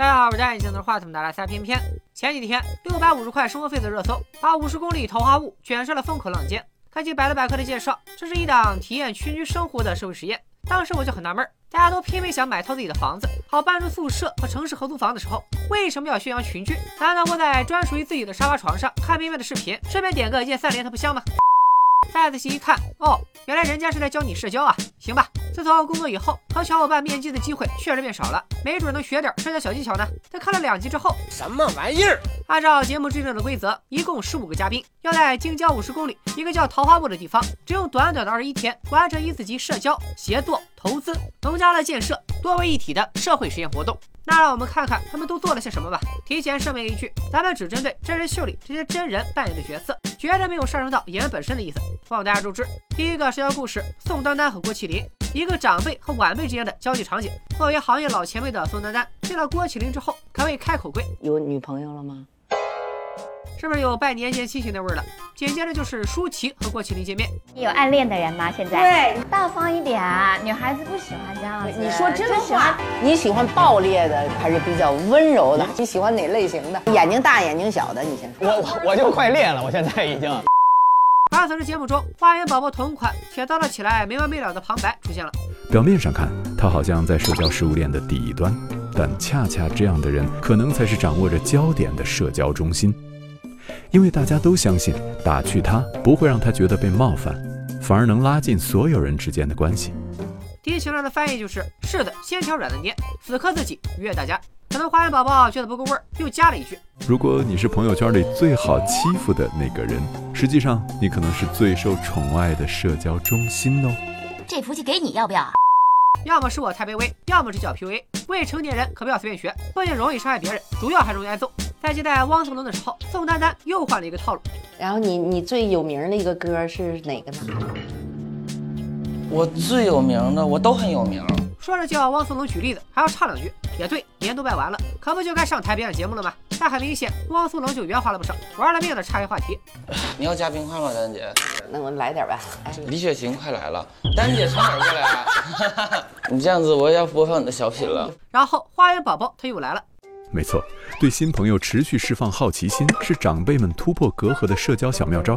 大家好，我是戴眼镜的话筒的拉塞偏偏。前几天六百五十块生活费的热搜，把五十公里桃花坞卷上了风口浪尖。根据百度百科的介绍，这是一档体验群居生活的社会实验。当时我就很纳闷，大家都拼命想买套自己的房子，好搬出宿舍和城市合租房的时候，为什么要宣扬群居？难道窝在专属于自己的沙发床上看边边的视频，顺便点个一键三连，它不香吗？再仔细一看，哦，原来人家是在教你社交啊！行吧，自从工作以后，和小伙伴面基的机会确实变少了，没准能学点社交小技巧呢。在看了两集之后，什么玩意儿？按照节目制定的规则，一共十五个嘉宾要在京郊五十公里一个叫桃花坞的地方，只用短短的二十一天完成一次集社交、协作、投资、农家乐建设多为一体的社会实验活动。那让我们看看他们都做了些什么吧。提前声明一句，咱们只针对真人秀里这些真人扮演的角色，绝对没有上升到演员本身的意思。望大家周知。第一个社交故事：宋丹丹和郭麒麟，一个长辈和晚辈之间的交际场景。作为行业老前辈的宋丹丹，见到郭麒麟之后，可谓开口跪：“有女朋友了吗？”是不是有拜年见亲戚那味儿了？紧接着就是舒淇和郭麒麟见面。你有暗恋的人吗？现在对，大方一点啊，女孩子不喜欢这样子。你说真话，你喜欢爆裂的还是比较温柔的？你喜欢哪类型的？眼睛大眼睛小的？你先说。我我我就快裂了，我现在已经。而此时节目中，花园宝宝同款且叨叨起来没完没了的旁白出现了。表面上看，他好像在社交食物链的底端，但恰恰这样的人，可能才是掌握着焦点的社交中心。因为大家都相信，打趣他不会让他觉得被冒犯，反而能拉近所有人之间的关系。低情商的翻译就是是的先挑软的捏，死磕自己愉悦大家。可能花园宝宝觉得不够味儿，又加了一句：如果你是朋友圈里最好欺负的那个人，实际上你可能是最受宠爱的社交中心哦。这福气给你要不要？要么是我太卑微，要么是叫 PUA。未成年人可不要随便学，不仅容易伤害别人，主要还容易挨揍。在接待汪苏泷的时候，宋丹丹又换了一个套路。然后你你最有名的一个歌是哪个呢？我最有名的，我都很有名。说着就要汪苏泷举例子，还要唱两句。也对，年都拜完了，可不就该上台表演节目了吗？但很明显，汪苏泷就圆滑了不少，玩了命的岔开话题。你要加冰块吗，丹姐？那我来点吧。哎，李雪琴快来了，丹姐从哪儿过来啊？你这样子，我也要播放你的小品了。然后花园宝宝他又来了。没错，对新朋友持续释放好奇心是长辈们突破隔阂的社交小妙招。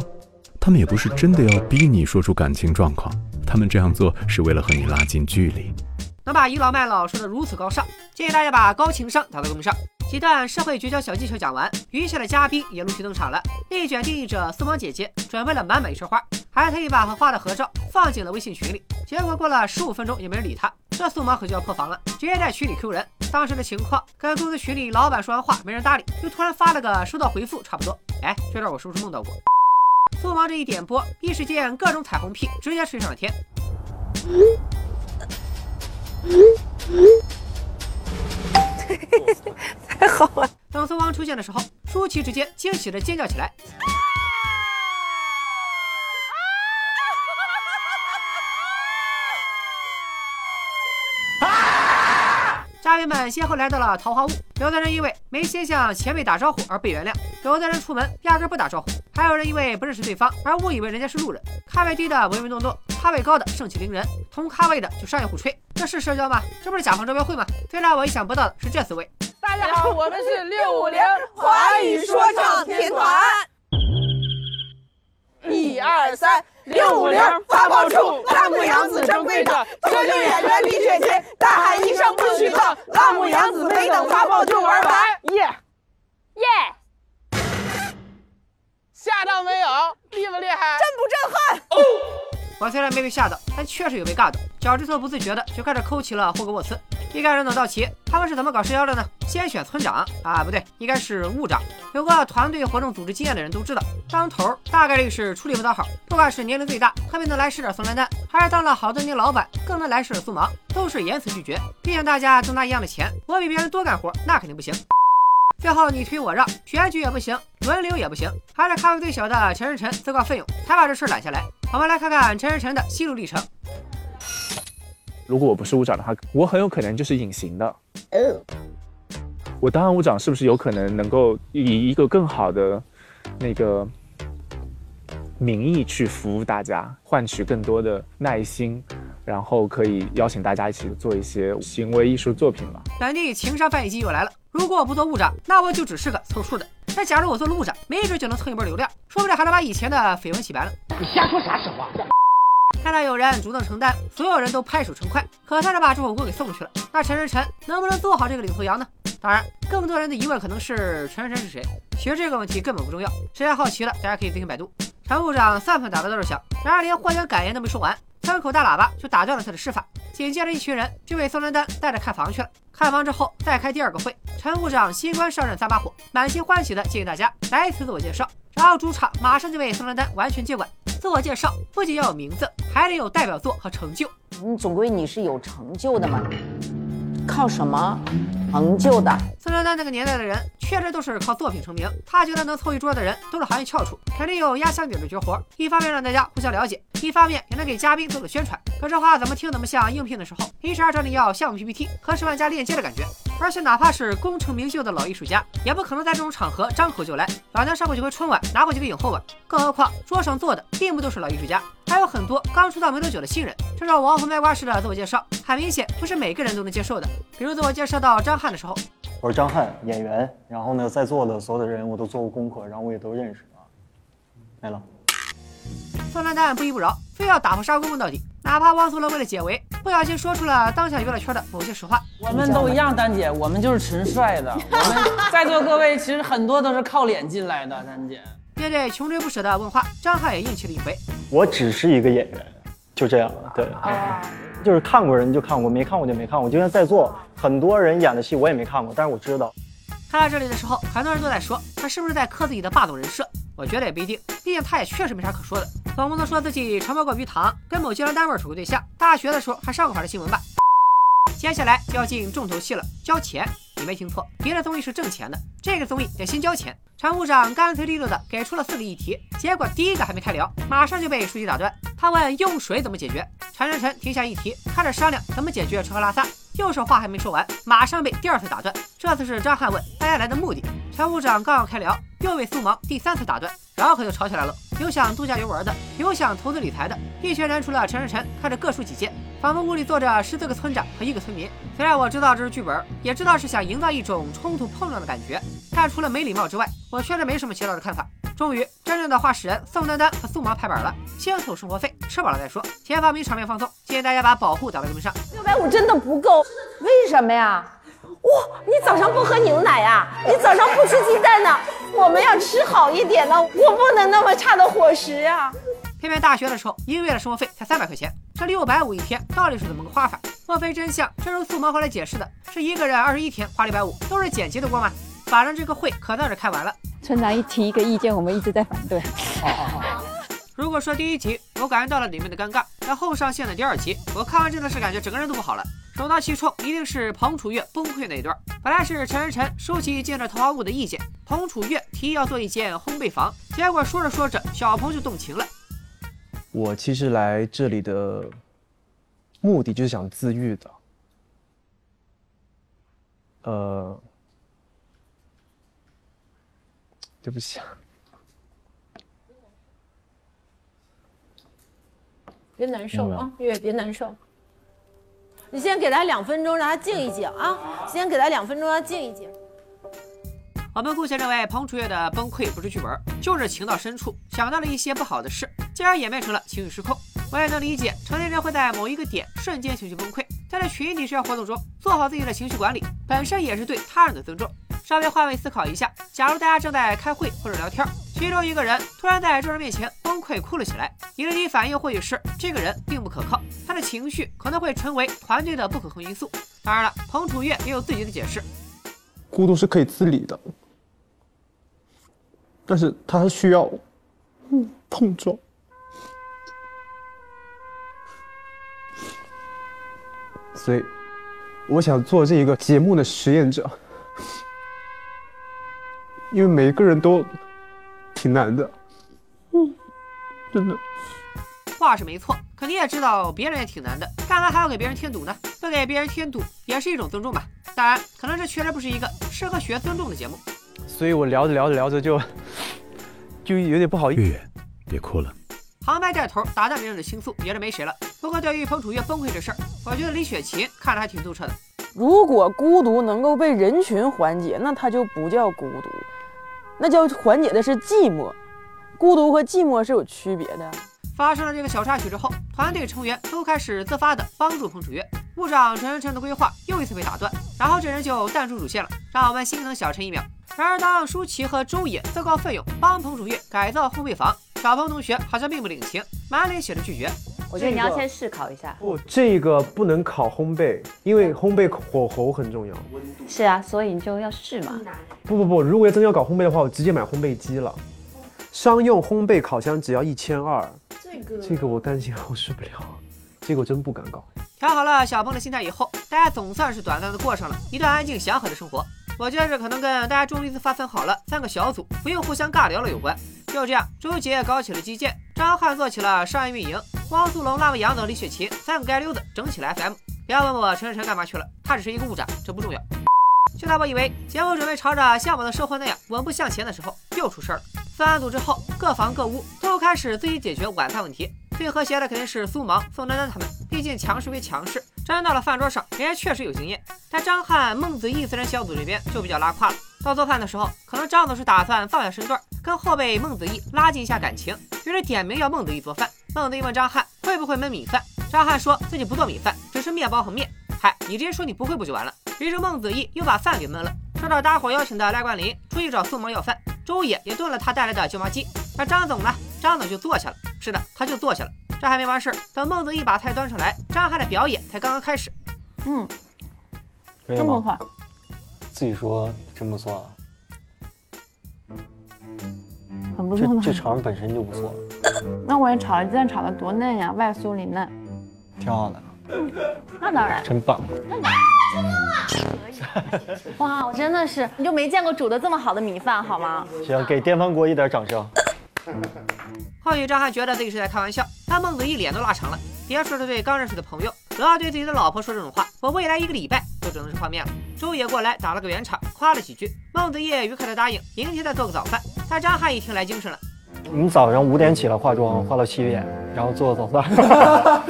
他们也不是真的要逼你说出感情状况，他们这样做是为了和你拉近距离。能把倚老卖老说的如此高尚，建议大家把高情商打在公屏上。几段社会绝交小技巧讲完，余下的嘉宾也陆续登场了。内卷定义者苏芒姐姐准备了满满一车花，还特意把和花的合照放进了微信群里。结果过了十五分钟也没人理他，这苏芒可就要破防了，直接在群里 Q 人。当时的情况跟公司群里老板说完话没人搭理，又突然发了个收到回复差不多。哎，这段我是不是梦到过？苏芒这一点播，一时间各种彩虹屁直接吹上了天。太好了！等苏芒出现的时候，舒淇直接惊喜的尖叫起来。家人们先后来到了桃花坞，有的人因为没先向前辈打招呼而被原谅，有的人出门压根不打招呼，还有人因为不认识对方而误以为人家是路人。咖位低的唯唯诺诺，咖位高的盛气凌人，同咖位的就商业互吹，这是社交吗？这不是甲方招标会吗？最让我意想不到的是这四位。大家好，我们是六五零华语说唱天团。一二三，六五零发炮处，辣目杨子正跪着，脱口演员李雪琴，大喊一声不许动，辣目杨子没等发炮就玩完，耶耶！我虽然没被吓到，但确实有被尬到，脚趾头不自觉的就开始抠起了霍格沃茨。一干人等到齐，他们是怎么搞社交的呢？先选村长啊，不对，应该是务长。有过团队活动组织经验的人都知道，当头大概率是出力不讨好。不管是年龄最大、特别能来事的宋丹丹，还是当了好多年老板、更能来事的苏芒，都是严词拒绝。毕竟大家都拿一样的钱，我比别人多干活，那肯定不行。最后你推我让，选举也不行，轮流也不行，还是咖位最小的陈世晨自告奋勇，才把这事揽下来。我们来看看陈世晨的心路历程。如果我不是务长的话，我很有可能就是隐形的。我当上务长是不是有可能能够以一个更好的那个名义去服务大家，换取更多的耐心然后可以邀请大家一起做一些行为艺术作品吧。本地情商翻译机又来了。如果我不做部长，那我就只是个凑数的。那假如我做了部长，没准就能蹭一波流量，说不定还能把以前的绯闻洗白了。你瞎说啥实话？看到有人主动承担，所有人都拍手称快，可算是把这火锅给送去了。那陈晨晨能不能做好这个领头羊呢？当然，更多人的疑问可能是陈晨晨是谁？其实这个问题根本不重要，谁还好奇了，大家可以自行百度。陈部长三分打的都是响，然而连获奖感言都没说完，三口大喇叭就打断了他的施法。紧接着，一群人就被宋丹丹带着看房去了。看房之后，再开第二个会。陈部长新官上任三把火，满心欢喜的建议大家来一次自我介绍。然后主场马上就被宋丹丹完全接管。自我介绍不仅要有名字，还得有代表作和成就。你总归你是有成就的嘛？靠什么成就的？宋丹丹那个年代的人确实都是靠作品成名。他觉得能凑一桌的人都是行业翘楚，肯定有压箱底的绝活。一方面让大家互相了解，一方面也能给嘉宾做个宣传。可这话怎么听怎么像应聘的时候，HR 找你要项目 PPT 和十万加链接的感觉。而且哪怕是功成名就的老艺术家，也不可能在这种场合张口就来。老娘上过几回春晚，拿过几个影后吧。更何况桌上坐的并不都是老艺术家，还有很多刚出道没多久的新人。这种王侯卖瓜式的自我介绍，很明显不是每个人都能接受的。比如自我介绍到张翰的时候，我是张翰，演员。然后呢，在座的所有的人我都做过功课，然后我也都认识啊。没了。宋丹丹不依不饶，非要打破砂锅问到底。哪怕汪苏泷为了解围，不小心说出了当下娱乐圈的某些实话。我们都一样，丹姐，我们就是纯帅的。我们 在座各位其实很多都是靠脸进来的，丹姐。面对穷追不舍的问话，张翰也硬气了一回。我只是一个演员，就这样了。对，就是看过人就看过，没看过就没看过。就像在座很多人演的戏我也没看过，但是我知道。看到这里的时候，很多人都在说他是不是在磕自己的霸总人设？我觉得也不一定，毕竟他也确实没啥可说的。总不能说自己承包过鱼塘，跟某集团单位处过对象，大学的时候还上过法的新闻吧？接下来就要进重头戏了，交钱。你没听错，别的综艺是挣钱的，这个综艺得先交钱。船务长干脆利落的给出了四个议题，结果第一个还没开聊，马上就被书记打断。他问用水怎么解决，陈晨晨停下议题，开始商量怎么解决吃喝拉撒。右手话还没说完，马上被第二次打断。这次是张翰问大家来的目的，船务长刚要开聊，又被苏芒第三次打断，然后可就吵起来了。有想度假游玩的，有想投资理财的，一群人除了陈晨晨，开始各抒己见，仿佛屋里坐着十四个村长和一个村民。虽然我知道这是剧本，也知道是想营造一种冲突碰撞的感觉，但除了没礼貌之外，我确实没什么其他的看法。终于，真正的话事人宋丹丹和苏芒拍板了，先凑生活费，吃饱了再说。前方没场面放松，建议大家把保护打到根本上。六百五真的不够，为什么呀？哇，你早上不喝牛奶呀？你早上不吃鸡蛋呢？我们要吃好一点的，我不能那么差的伙食啊！偏偏大学的时候，一个月的生活费才三百块钱，这六百五一天到底是怎么个花法？莫非真相正如素毛后来解释的，是一个人二十一天花六百五，都是剪辑的锅吗？反正这个会可算是开完了。村长一提一个意见，我们一直在反对。如果说第一集我感觉到了里面的尴尬，那后上线的第二集，我看完真的是感觉整个人都不好了。首当其冲一定是彭楚月崩溃那一段。本来是陈晨晨收起建着桃花坞的意见，彭楚月提议要做一间烘焙房，结果说着说着，小鹏就动情了。我其实来这里的目的就是想自愈的。呃，对不起啊。别难受啊，月月别难受。你先给他两分钟，让他静一静啊！先给他两分钟，让他静一静。我们姑且认为彭楚月的崩溃不是剧本，就是情到深处想到了一些不好的事，进而演变成了情绪失控。我也能理解成年人会在某一个点瞬间情绪崩溃，在这群体社交活动中做好自己的情绪管理，本身也是对他人的尊重。稍微换位思考一下，假如大家正在开会或者聊天，其中一个人突然在众人面前崩溃哭了起来，你的第一反应或许是这个人并不可靠，他的情绪可能会成为团队的不可控因素。当然了，彭楚月也有自己的解释，孤独是可以自理的，但是他需要碰撞，所以我想做这一个节目的实验者。因为每个人都挺难的，嗯，真的。话是没错，可你也知道别人也挺难的，干嘛还要给别人添堵呢？不给别人添堵也是一种尊重吧。当然，可能这确实不是一个适合学尊重的节目。所以我聊着聊着聊着就 就有点不好意思。月月，别哭了。旁白带头打断别人的倾诉，也是没谁了。不过对于彭楚月崩溃这事儿，我觉得李雪琴看得还挺透彻的。如果孤独能够被人群缓解，那它就不叫孤独，那叫缓解的是寂寞。孤独和寂寞是有区别的。发生了这个小插曲之后，团队成员都开始自发的帮助彭楚月。部长陈晨晨的规划又一次被打断，然后这人就淡出主线了，让我们心疼小陈一秒。然而当舒淇和周也自告奋勇帮彭楚月改造烘焙房，小鹏同学好像并不领情，满脸写着拒绝。我觉得你要先试烤一下。不，这个不能烤烘焙，因为烘焙火候很重要。是啊，所以你就要试嘛。不不不，如果要真要搞烘焙的话，我直接买烘焙机了。商用烘焙烤箱只要一千二。这个这个我担心我受不了，这个我真不敢搞。调好了小鹏的心态以后，大家总算是短暂的过上了一段安静祥和的生活。我觉得这可能跟大家终于一次划分好了三个小组，不用互相尬聊了有关。就这样，周杰搞起了基建，张翰做起了商业运营，汪苏泷、辣目洋等李雪琴三个街溜子整起了 FM。不要问我陈晨晨干嘛去了，他只是一个误长，这不重要。就在我以为节目准备朝着向往的生活那样稳步向前的时候，又出事儿了。分完组之后，各房各屋都开始自己解决晚饭问题。最和谐的肯定是苏芒、宋丹丹他们，毕竟强势归强势，站到了饭桌上，人家确实有经验。但张翰、孟子义四人小组这边就比较拉胯了。到做饭的时候，可能张总是打算放下身段，跟后辈孟子义拉近一下感情，于是点名要孟子义做饭。孟子义问张翰会不会焖米饭，张翰说自己不做米饭，只是面包和面。嗨，你直接说你不会不就完了？于是孟子义又把饭给焖了。受到大伙邀请的赖冠霖出去找苏萌要饭，周野也炖了他带来的椒麻鸡。而张总呢？张总就坐下了。是的，他就坐下了。这还没完事儿，等孟子义把菜端上来，张翰的表演才刚刚开始。嗯，这么快。自己说真不错。很不错这这肠本身就不错。那我也炒了鸡蛋，炒的多嫩呀，外酥里嫩，挺好的。那当然，真棒。哇，我真的是，你就没见过煮的这么好的米饭好吗？行，给电饭锅一点掌声。浩宇张翰觉得自己是在开玩笑，但孟子一脸都拉长了。别说是对刚认识的朋友，只要对自己的老婆说这种话，我未来一个礼拜都只能是泡面了。周野过来打了个圆场，夸了几句，孟子义愉快的答应明天再做个早饭。但张翰一听来精神了。我们早上五点起来化妆，化到七点，然后做早饭。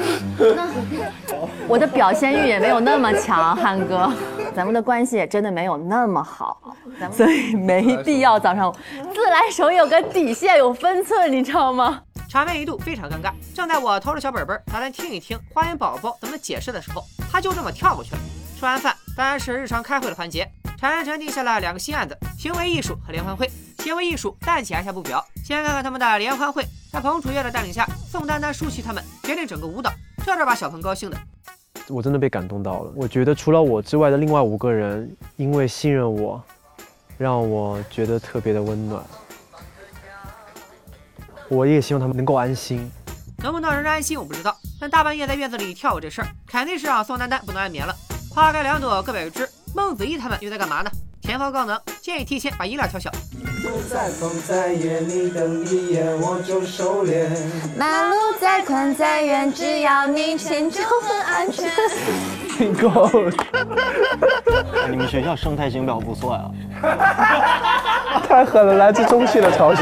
我的表现欲也没有那么强，汉哥，咱们的关系也真的没有那么好，所以没必要早上自来熟，有个底线，有分寸，你知道吗？场面一度非常尴尬。正在我偷着小本本打算听一听花园宝宝怎么解释的时候，他就这么跳过去了。吃完饭，当然是日常开会的环节。陈晨晨定下了两个新案子：行为艺术和联欢会。行为艺术暂且按下不表，先看看他们的联欢会。在彭楚月的带领下，宋丹丹、舒淇他们决定整个舞蹈，这这把小鹏高兴的。我真的被感动到了。我觉得除了我之外的另外五个人，因为信任我，让我觉得特别的温暖。我也希望他们能够安心。能不能让人安心，我不知道。但大半夜在院子里跳舞这事儿，肯定是让宋丹丹不能安眠了。花开两朵，各表一枝。孟子义他们又在干嘛呢？前方高能，建议提前把音量调小。马路再宽再远，只要你牵就很安全。听够了。你们学校生态型表不错呀。太狠了，来自中戏的嘲笑。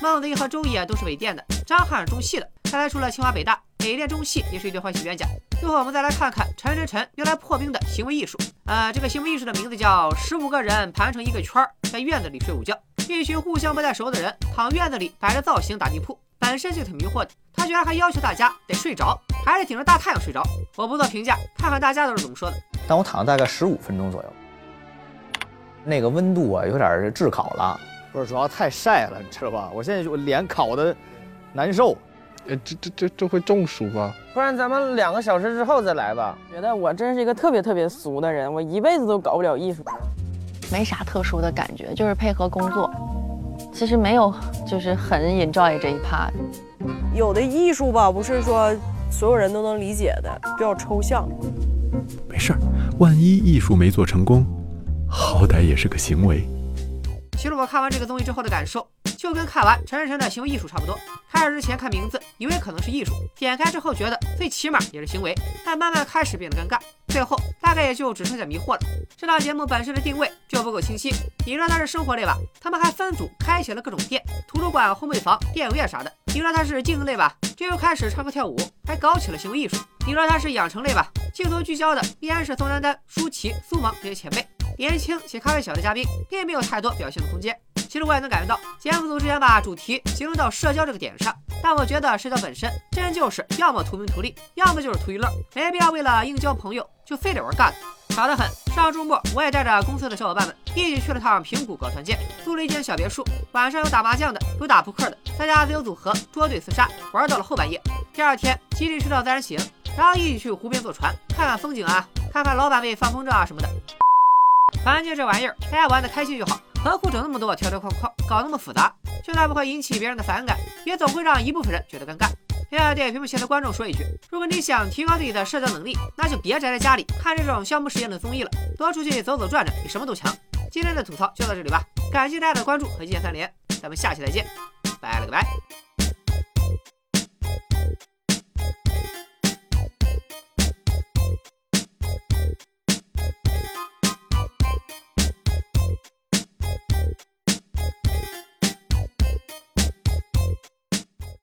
孟子义和周也都是伪电的，张翰是中戏的。看来除了清华北大，北电中戏也是一对欢喜冤家。最后我们再来看看陈晨晨用来破冰的行为艺术。呃，这个行为艺术的名字叫十五个人盘成一个圈儿，在院子里睡午觉。一群互相不太熟的人躺院子里摆着造型打地铺，本身就挺迷惑的。他居然还要求大家得睡着，还是顶着大太阳睡着。我不做评价，看看大家都是怎么说的。但我躺了大概十五分钟左右，那个温度啊有点炙烤了。不是，主要太晒了，你知道吧？我现在我脸烤的难受，呃，这这这这会中暑吧？不然咱们两个小时之后再来吧。觉得我真是一个特别特别俗的人，我一辈子都搞不了艺术。没啥特殊的感觉，就是配合工作。其实没有，就是很 enjoy 这一 part。有的艺术吧，不是说所有人都能理解的，比较抽象。没事儿，万一艺术没做成功，好歹也是个行为。其实我看完这个综艺之后的感受，就跟看完陈晨的行为艺术差不多。开始之前看名字，以为可能是艺术，点开之后觉得最起码也是行为，但慢慢开始变得尴尬。最后大概也就只剩下迷惑了。这档节目本身的定位就不够清晰，你说它是生活类吧，他们还分组开启了各种店、图书馆、烘焙房、电影院啥的；你说它是竞争类吧，就又开始唱歌跳舞，还搞起了行为艺术；你说它是养成类吧，镜头聚焦的依然是宋丹丹、舒淇、苏芒这些前辈，年轻且咖位小的嘉宾，并没有太多表现的空间。其实我也能感觉到，节目组之前把主题集中到社交这个点上，但我觉得社交本身真就是要么图名图利，要么就是图娱乐，没必要为了硬交朋友就非得玩尬的，吵得很。上周末我也带着公司的小伙伴们一起去了趟平谷搞团建，租了一间小别墅，晚上有打麻将的，有打扑克的，大家自由组合捉对厮杀，玩到了后半夜。第二天集体睡到自然醒，然后一起去湖边坐船，看看风景啊，看看老板为放风筝啊什么的。团建这玩意儿，大家玩的开心就好。何苦整那么多条条框框，搞那么复杂？就算不会引起别人的反感，也总会让一部分人觉得尴尬。向电影屏幕前的观众说一句：如果你想提高自己的社交能力，那就别宅在家里看这种消磨时间的综艺了，多出去走走转转，比什么都强。今天的吐槽就到这里吧，感谢大家的关注和一键三连，咱们下期再见，拜了个拜。